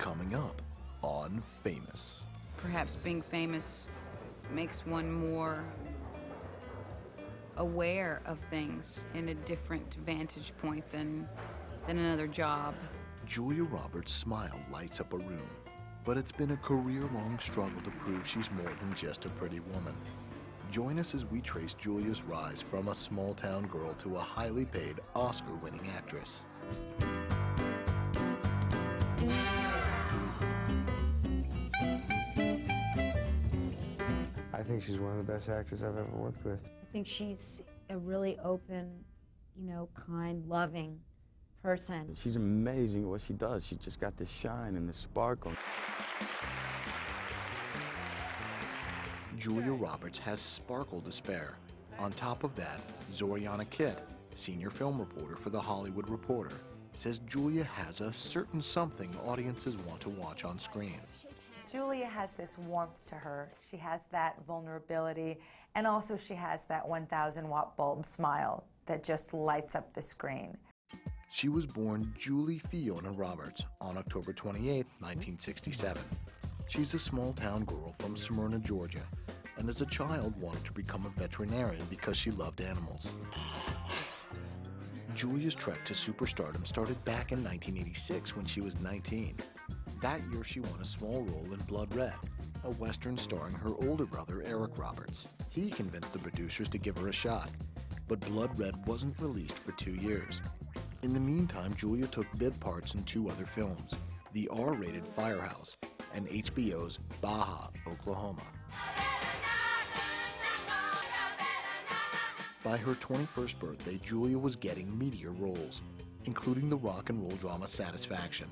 coming up on Famous. Perhaps being famous makes one more aware of things in a different vantage point than, than another job. Julia Roberts' smile lights up a room, but it's been a career-long struggle to prove she's more than just a pretty woman. Join us as we trace Julia's rise from a small-town girl to a highly paid Oscar-winning actress. Think she's one of the best actors I've ever worked with. I think she's a really open, you know, kind, loving person. She's amazing at what she does. She's just got this shine and this sparkle. Julia Roberts has sparkle to spare. On top of that, Zorianna Kit, senior film reporter for The Hollywood Reporter, says Julia has a certain something audiences want to watch on screen. Julia has this warmth to her. She has that vulnerability, and also she has that 1,000 watt bulb smile that just lights up the screen. She was born Julie Fiona Roberts on October 28, 1967. She's a small town girl from Smyrna, Georgia, and as a child wanted to become a veterinarian because she loved animals. Julia's trek to superstardom started back in 1986 when she was 19. That year, she won a small role in Blood Red, a western starring her older brother, Eric Roberts. He convinced the producers to give her a shot, but Blood Red wasn't released for two years. In the meantime, Julia took bit parts in two other films the R rated Firehouse and HBO's Baja, Oklahoma. By her 21st birthday, Julia was getting meteor roles, including the rock and roll drama Satisfaction.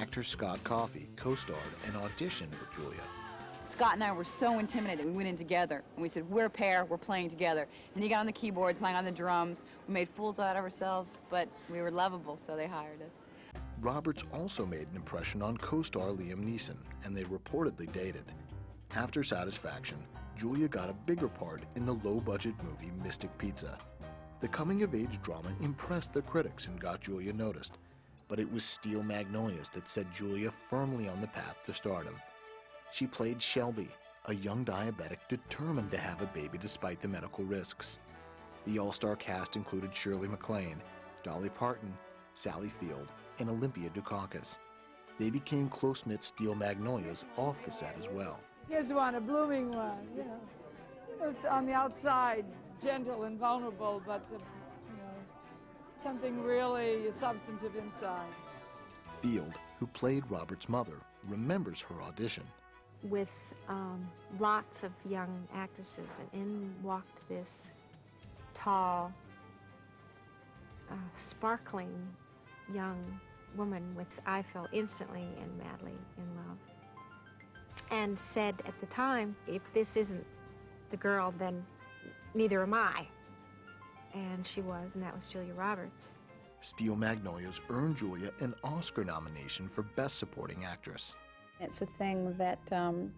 Actor Scott Coffey co-starred and auditioned with Julia. Scott and I were so intimidated. We went in together and we said, We're a pair, we're playing together. And he got on the keyboards, I on the drums. We made fools out of ourselves, but we were lovable, so they hired us. Roberts also made an impression on co-star Liam Neeson, and they reportedly dated. After Satisfaction, Julia got a bigger part in the low-budget movie Mystic Pizza. The coming-of-age drama impressed the critics and got Julia noticed, but it was Steel Magnolias that set Julia firmly on the path to stardom. She played Shelby, a young diabetic determined to have a baby despite the medical risks. The all-star cast included Shirley MacLaine, Dolly Parton, Sally Field, and Olympia Dukakis. They became close-knit Steel Magnolias off the set as well. Here's one, a blooming one, you know. It's on the outside, gentle and vulnerable, but, know, something really substantive inside. Field, who played Robert's mother, remembers her audition. With um, lots of young actresses, and in walked this tall, uh, sparkling young woman, which I fell instantly and madly in love. And said at the time, if this isn't the girl, then neither am I. And she was, and that was Julia Roberts. Steel Magnolias earned Julia an Oscar nomination for Best Supporting Actress. It's a thing that, um,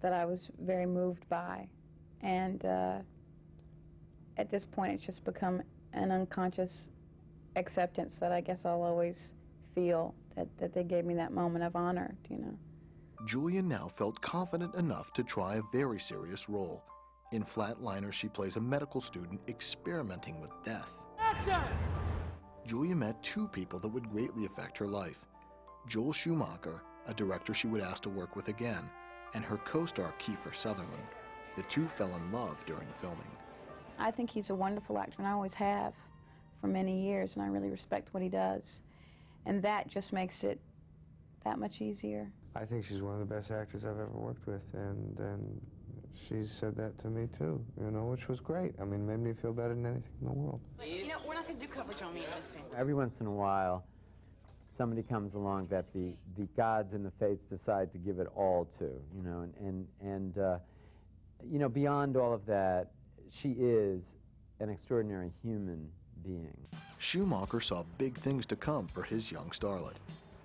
that I was very moved by. And uh, at this point, it's just become an unconscious acceptance that I guess I'll always feel that, that they gave me that moment of honor, you know. Julia now felt confident enough to try a very serious role. In Flatliner, she plays a medical student experimenting with death. Action! Julia met two people that would greatly affect her life. Joel Schumacher, a director she would ask to work with again, and her co-star Kiefer Sutherland. The two fell in love during filming. I think he's a wonderful actor, and I always have for many years, and I really respect what he does. And that just makes it that much easier. I think she's one of the best actors I've ever worked with, and and she said that to me too, you know, which was great. I mean, made me feel better than anything in the world. You know, we're not going to do coverage on me in this. Every once in a while, somebody comes along that the, the gods and the fates decide to give it all to, you know, and, and, and uh, you know, beyond all of that, she is an extraordinary human being. Schumacher saw big things to come for his young starlet,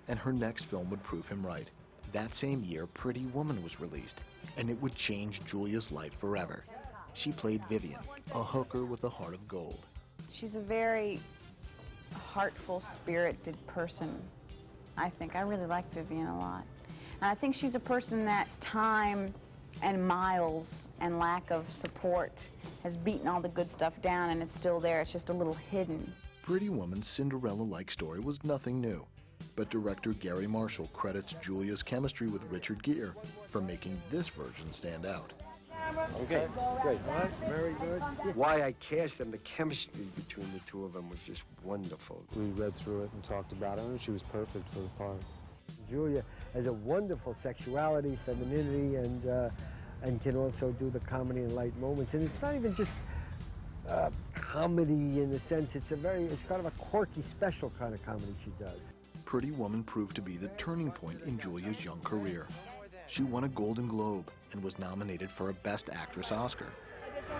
and her next film would prove him right. That same year, Pretty Woman was released, and it would change Julia's life forever. She played Vivian, a hooker with a heart of gold. She's a very heartful, spirited person. I think. I really like Vivian a lot. And I think she's a person that time and miles and lack of support has beaten all the good stuff down and it's still there. It's just a little hidden. Pretty Woman's Cinderella-like story was nothing new, but director Garry Marshall credits Julia's chemistry with Richard Gere for making this version stand out. Okay, great. Very good. Why I cast them, the chemistry between the two of them was just wonderful. We read through it and talked about it, and she was perfect for the part. Julia has a wonderful sexuality, femininity, and uh, and can also do the comedy and light moments. And it's not even just uh, comedy in the sense; it's a very, it's kind of a quirky, special kind of comedy she does. Pretty Woman proved to be the turning point in Julia's young career. She won a Golden Globe and was nominated for a Best Actress Oscar.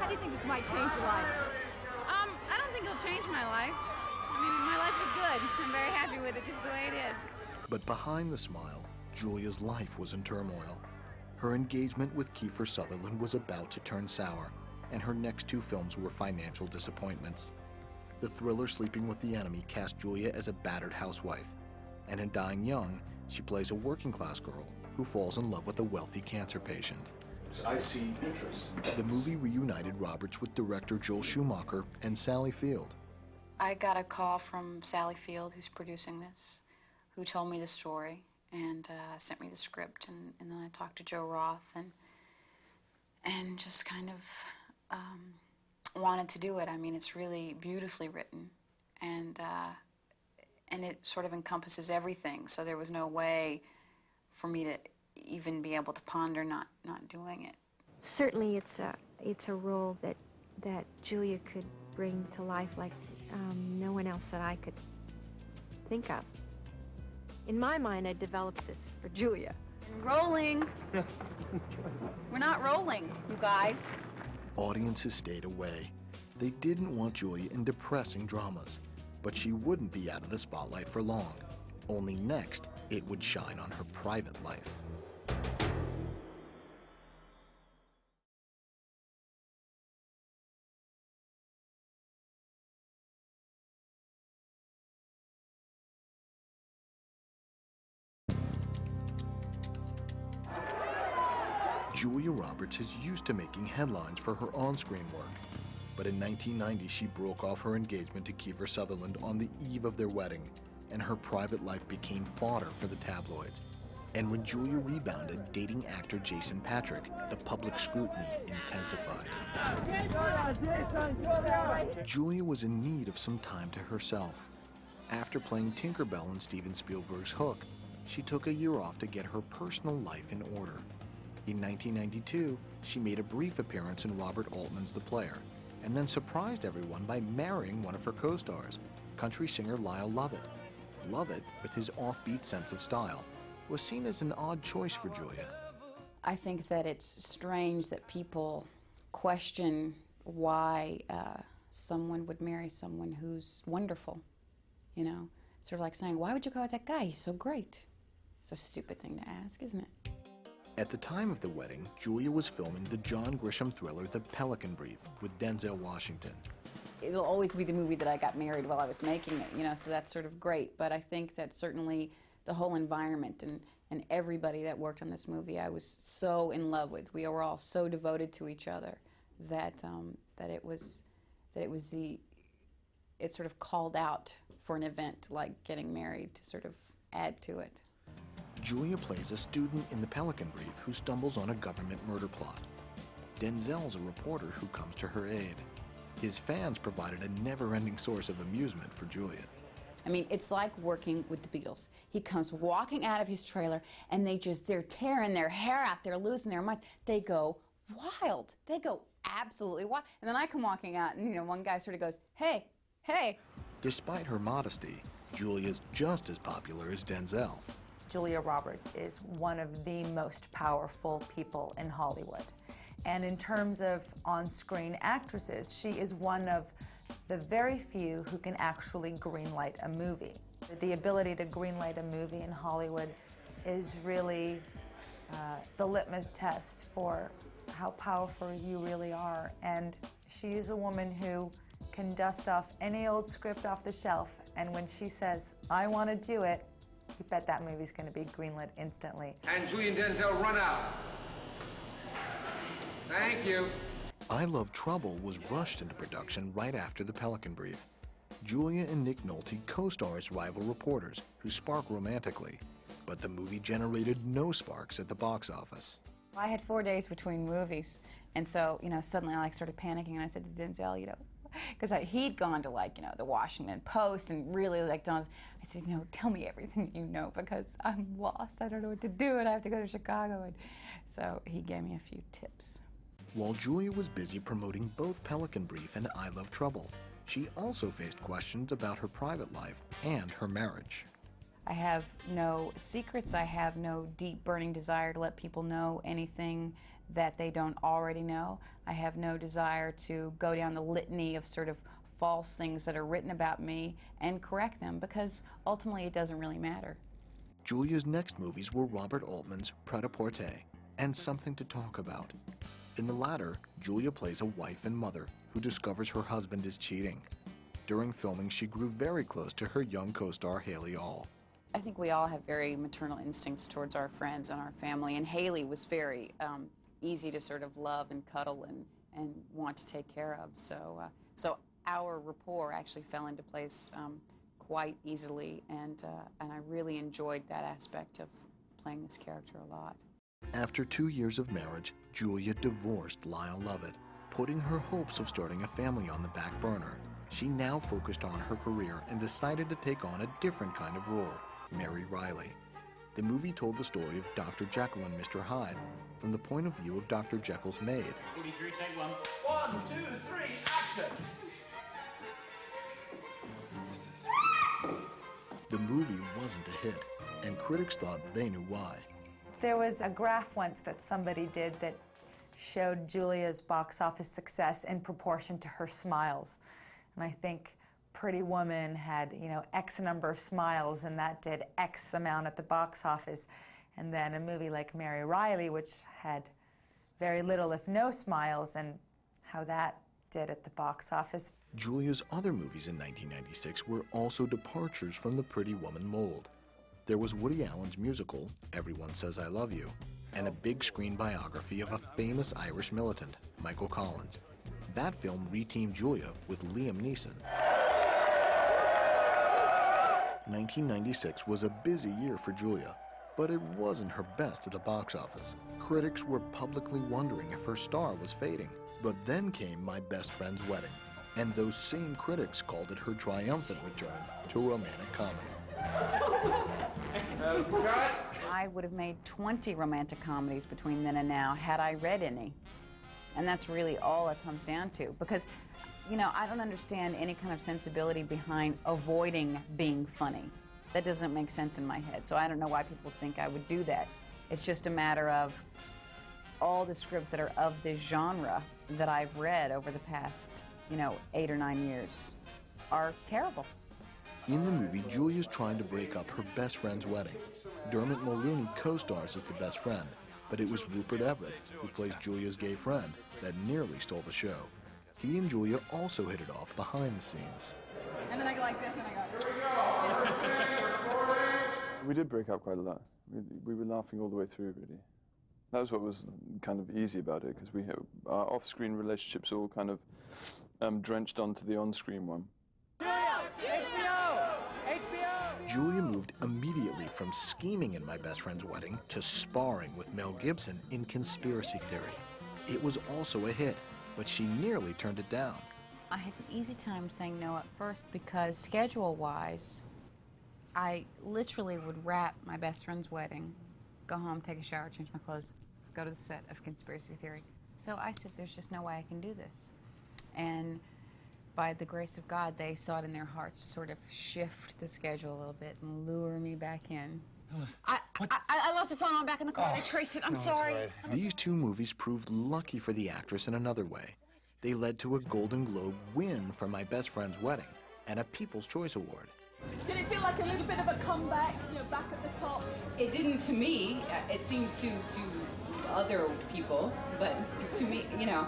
How do you think this might change your life? Um, I don't think it'll change my life. I mean, my life is good. I'm very happy with it, just the way it is. But behind the smile, Julia's life was in turmoil. Her engagement with Kiefer Sutherland was about to turn sour, and her next two films were financial disappointments. The thriller Sleeping with the Enemy cast Julia as a battered housewife, and in Dying Young, she plays a working class girl who falls in love with a wealthy cancer patient. I see interest. The movie reunited Roberts with director Joel Schumacher and Sally Field. I got a call from Sally Field, who's producing this, who told me the story and uh, sent me the script, and, and, then I talked to Joe Roth and and just kind of um, wanted to do it. I mean, it's really beautifully written, and uh, and it sort of encompasses everything. So there was no way for me to even be able to ponder not not doing it. Certainly, it's a it's a role that that Julia could bring to life like um, no one else that I could think of. In my mind, I developed this for Julia. And Rolling. We're not rolling, you guys. Audiences stayed away. They didn't want Julia in depressing dramas, but she wouldn't be out of the spotlight for long. Only next, it would shine on her private life. Julia Roberts is used to making headlines for her on-screen work. But in 1990, she broke off her engagement to Kiefer Sutherland on the eve of their wedding, and her private life became fodder for the tabloids. And when Julia rebounded dating actor Jason Patric, the public scrutiny intensified. Julia was in need of some time to herself. After playing Tinkerbell in Steven Spielberg's Hook, she took a year off to get her personal life in order. In 1992, she made a brief appearance in Robert Altman's The Player, and then surprised everyone by marrying one of her co-stars, country singer Lyle Lovett. Lovett, with his offbeat sense of style, was seen as an odd choice for Julia. I think that it's strange that people question why uh, someone would marry someone who's wonderful. You know, sort of like saying, why would you go with that guy? He's so great. It's a stupid thing to ask, isn't it? At the time of the wedding, Julia was filming the John Grisham thriller The Pelican Brief with Denzel Washington. It'll always be the movie that I got married while I was making it, you know, so that's sort of great. But I think that certainly the whole environment and, and everybody that worked on this movie, I was so in love with. We were all so devoted to each other that, um, that it was, that it was the, it sort of called out for an event like getting married to sort of add to it. Julia plays a student in the Pelican Brief who stumbles on a government murder plot. Denzel's a reporter who comes to her aid. His fans provided a never-ending source of amusement for Julia. I mean, it's like working with the Beatles. He comes walking out of his trailer, and they just, they're tearing their hair out. They're losing their minds. They go wild. They go absolutely wild. And then I come walking out, and, you know, one guy sort of goes, hey, hey. Despite her modesty, Julia's just as popular as Denzel. Julia Roberts is one of the most powerful people in Hollywood. And in terms of on-screen actresses, she is one of the very few who can actually greenlight a movie. The ability to greenlight a movie in Hollywood is really uh, the litmus test for how powerful you really are. And she is a woman who can dust off any old script off the shelf, and when she says, I want to do it, you bet that movie's going to be greenlit instantly. And Julian Denzel, run out. Thank you. I Love Trouble was rushed into production right after the Pelican Brief. Julia and Nick Nolte co-star as rival reporters who spark romantically, but the movie generated no sparks at the box office. I had four days between movies, and so, you know, suddenly I like started panicking, and I said to Denzel, you know, because he'd gone to like, you know, the Washington Post and really like done, I said, you know, tell me everything you know because I'm lost. I don't know what to do, and I have to go to Chicago. And so he gave me a few tips. While Julia was busy promoting both Pelican Brief and I Love Trouble, she also faced questions about her private life and her marriage. I have no secrets. I have no deep burning desire to let people know anything that they don't already know. I have no desire to go down the litany of sort of false things that are written about me and correct them because ultimately it doesn't really matter. Julia's next movies were Robert Altman's Pret-a-Porter and Something to Talk About. In the latter, Julia plays a wife and mother who discovers her husband is cheating. During filming, she grew very close to her young co-star Haley Aull. I think we all have very maternal instincts towards our friends and our family, and Haley was very um, easy to sort of love and cuddle and, and want to take care of. So, uh, so our rapport actually fell into place um, quite easily, and, uh, and I really enjoyed that aspect of playing this character a lot. After two years of marriage, Julia divorced Lyle Lovett, putting her hopes of starting a family on the back burner. She now focused on her career and decided to take on a different kind of role, Mary Reilly. The movie told the story of Dr. Jekyll and Mr. Hyde from the point of view of Dr. Jekyll's maid. 43, take one. One, two, three, action! The movie wasn't a hit, and critics thought they knew why. There was a graph once that somebody did that showed Julia's box office success in proportion to her smiles. And I think Pretty Woman had, you know, X number of smiles, and that did X amount at the box office. And then a movie like Mary Reilly, which had very little, if no smiles, and how that did at the box office. Julia's other movies in 1996 were also departures from the Pretty Woman mold. There was Woody Allen's musical, Everyone Says I Love You, and a big screen biography of a famous Irish militant, Michael Collins. That film reteamed Julia with Liam Neeson. 1996 was a busy year for Julia, but it wasn't her best at the box office. Critics were publicly wondering if her star was fading. But then came My Best Friend's Wedding, and those same critics called it her triumphant return to romantic comedy. I would have made 20 romantic comedies between then and now had I read any. And that's really all it comes down to. Because, you know, I don't understand any kind of sensibility behind avoiding being funny. That doesn't make sense in my head. So I don't know why people think I would do that. It's just a matter of all the scripts that are of this genre that I've read over the past, you know, eight or nine years are terrible. In the movie, Julia's trying to break up her best friend's wedding. Dermot Mulroney co-stars as the best friend, but it was Rupert Everett, who plays Julia's gay friend, that nearly stole the show. He and Julia also hit it off behind the scenes. And then I go like this, and then I go. We did break up quite a lot. We, we were laughing all the way through, really. That was what was kind of easy about it, because we our off-screen relationships all kind of um, drenched onto the on-screen one. Julia moved immediately from scheming in My Best Friend's Wedding to sparring with Mel Gibson in Conspiracy Theory. It was also a hit, but she nearly turned it down. I had an easy time saying no at first because schedule-wise, I literally would wrap my best friend's wedding, go home, take a shower, change my clothes, go to the set of Conspiracy Theory. So I said, there's just no way I can do this. And by the grace of God, they saw it in their hearts to sort of shift the schedule a little bit and lure me back in. I, I, I left the phone on back in the car. I traced it. I'm sorry. These two movies proved lucky for the actress in another way. They led to a Golden Globe win for My Best Friend's Wedding and a People's Choice Award. Did it feel like a little bit of a comeback, you know, back at the top? It didn't to me. Uh, It seems to to other people, but to me, you know,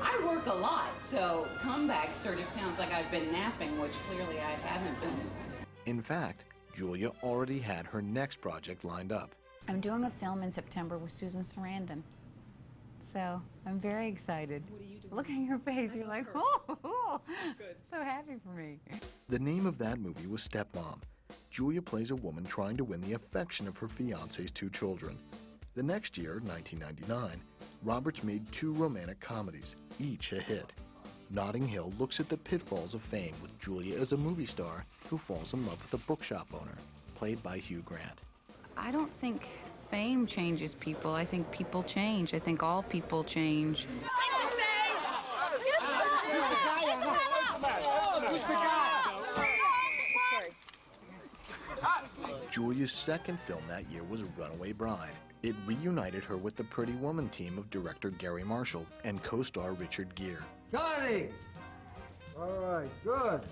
I work a lot, so comeback sort of sounds like I've been napping, which clearly I haven't been. In fact, Julia already had her next project lined up. I'm doing a film in September with Susan Sarandon. So I'm very excited. What are you doing? Look at your face. You're like, oh, oh so happy for me. The name of that movie was Stepmom. Julia plays a woman trying to win the affection of her fiance's two children. The next year, 1999, Roberts made two romantic comedies, each a hit. Notting Hill looks at the pitfalls of fame with Julia as a movie star who falls in love with a bookshop owner, played by Hugh Grant. I don't think fame changes people. I think people change. I think all people change. Julia's second film that year was Runaway Bride. It reunited her with the Pretty Woman team of director Garry Marshall and co-star Richard Gere. Johnny! All right, good.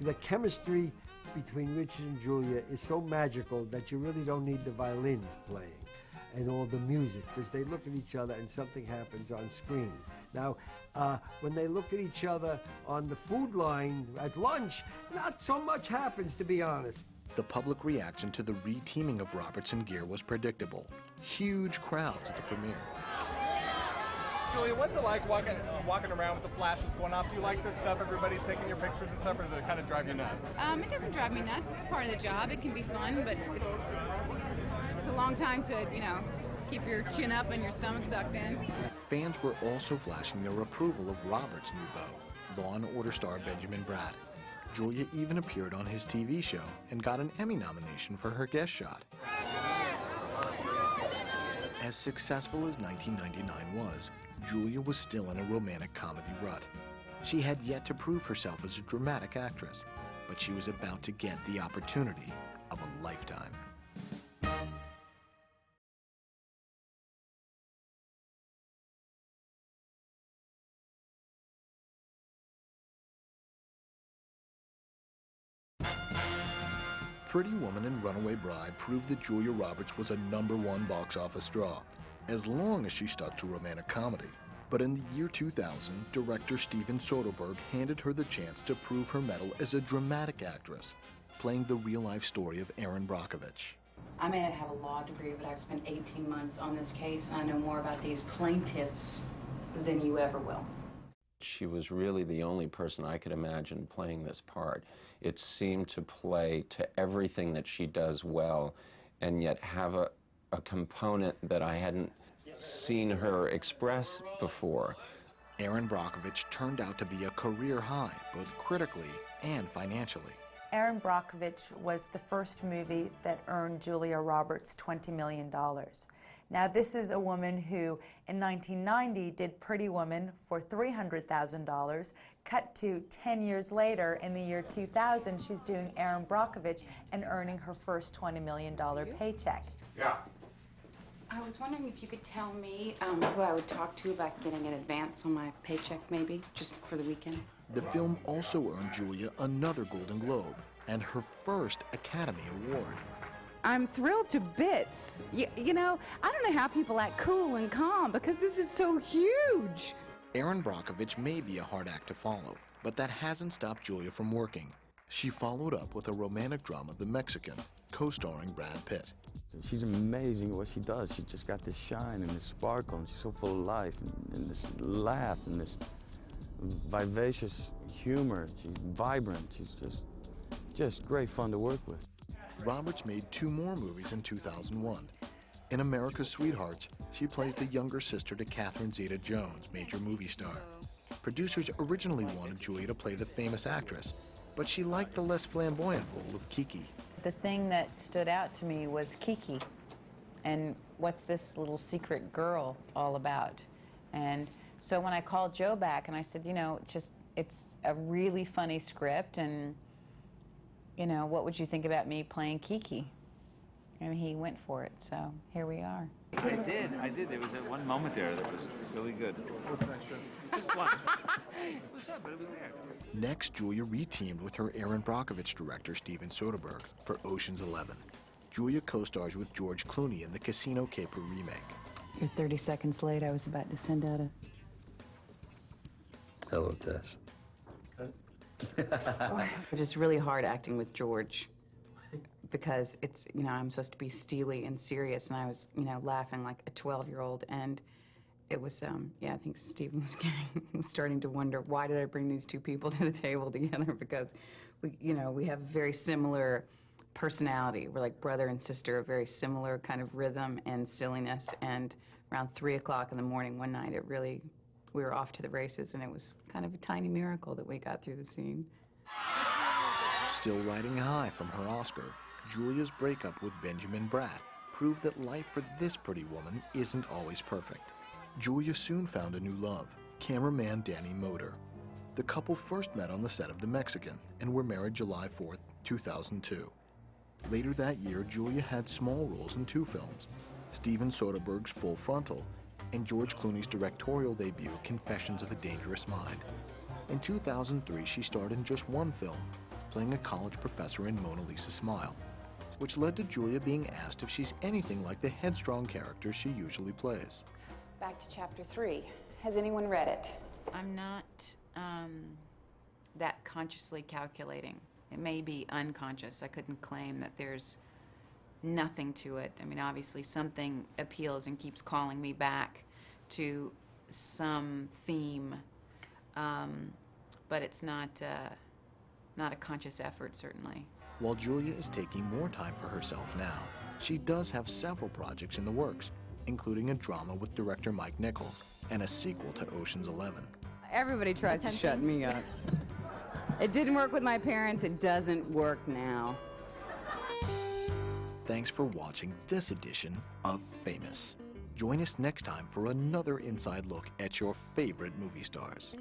The chemistry between Richard and Julia is so magical that you really don't need the violins playing and all the music because they look at each other and something happens on screen. Now, uh, when they look at each other on the food line at lunch, not so much happens, to be honest. The public reaction to the re-teaming of Roberts and Gere was predictable. Huge crowds at the premiere. Julia, what's it like walking walking around with the flashes going off? Do you like this stuff? Everybody taking your pictures and stuff, or does it kind of drive you nuts? Um, it doesn't drive me nuts. It's part of the job. It can be fun, but it's it's a long time to you know keep your chin up and your stomach sucked in. Fans were also flashing their approval of Roberts' new beau, Law and Order star Benjamin Bratt. Julia even appeared on his TV show and got an Emmy nomination for her guest shot. As successful as 1999 was, Julia was still in a romantic comedy rut. She had yet to prove herself as a dramatic actress, but she was about to get the opportunity of a lifetime. Pretty Woman and Runaway Bride proved that Julia Roberts was a number one box office draw, as long as she stuck to romantic comedy. But in the year 2000, director Steven Soderbergh handed her the chance to prove her mettle as a dramatic actress, playing the real-life story of Erin Brockovich. I may not have a law degree, but I've spent 18 months on this case, and I know more about these plaintiffs than you ever will. She was really the only person I could imagine playing this part. It seemed to play to everything that she does well, and yet have a, a component that I hadn't seen her express before. Erin Brockovich turned out to be a career high, both critically and financially. Erin Brockovich was the first movie that earned Julia Roberts $20 million. Now, this is a woman who in 1990 did Pretty Woman for $300,000. Cut to 10 years later, in the year 2000, she's doing Erin Brockovich and earning her first $20 million paycheck. Yeah. I was wondering if you could tell me um, who I would talk to about getting an advance on my paycheck, maybe, just for the weekend. The film also earned Julia another Golden Globe and her first Academy Award. I'm thrilled to bits. You, you know, I don't know how people act cool and calm because this is so huge. Erin Brockovich may be a hard act to follow, but that hasn't stopped Julia from working. She followed up with a romantic drama, The Mexican, co-starring Brad Pitt. She's amazing at what she does. She's just got this shine and this sparkle, and she's so full of life, and, and this laugh, and this vivacious humor. She's vibrant. She's just, just great fun to work with. Roberts made two more movies in 2001. In America's Sweethearts, she plays the younger sister to Catherine Zeta-Jones, major movie star. Producers originally wanted Julia to play the famous actress, but she liked the less flamboyant role of Kiki. The thing that stood out to me was Kiki, and what's this little secret girl all about? And so when I called Joe back and I said, you know, just it's a really funny script and you know, what would you think about me playing Kiki? And he went for it, so here we are. I did, I did. There was that one moment there that was really good. Just one. it was up, but it was there. Next, Julia reteamed with her Erin Brockovich director, Steven Soderbergh, for Ocean's Eleven. Julia co-stars with George Clooney in the Casino Caper remake. You're 30 seconds late. I was about to send out a... Hello, Tess. It is really hard acting with George. because it's, you know, I'm supposed to be steely and serious, and I was, you know, laughing like a 12 year old. And it was, um, yeah, I think Steven was getting, starting to wonder why did I bring these two people to the table together? Because we, you know, we have very similar personality. We're like brother and sister, a very similar kind of rhythm and silliness. And around three o'clock in the morning one night, it really, we were off to the races, and it was kind of a tiny miracle that we got through the scene. Still riding high from her Oscar, Julia's breakup with Benjamin Bratt proved that life for this pretty woman isn't always perfect. Julia soon found a new love, cameraman Danny Moder. The couple first met on the set of The Mexican and were married July 4, 2002. Later that year, Julia had small roles in two films Steven Soderbergh's Full Frontal and George Clooney's directorial debut, Confessions of a Dangerous Mind. In 2003, she starred in just one film, playing a college professor in Mona Lisa Smile, which led to Julia being asked if she's anything like the headstrong character she usually plays. Back to chapter three. Has anyone read it? I'm not um, that consciously calculating. It may be unconscious. I couldn't claim that there's nothing to it. I mean, obviously, something appeals and keeps calling me back to some theme, um, but it's not uh, not a conscious effort, certainly. While Julia is taking more time for herself now, she does have several projects in the works, including a drama with director Mike Nichols and a sequel to Ocean's Eleven. Everybody tries to shut me up. It didn't work with my parents. It doesn't work now. Thanks for watching this edition of Famous. Join us next time for another inside look at your favorite movie stars.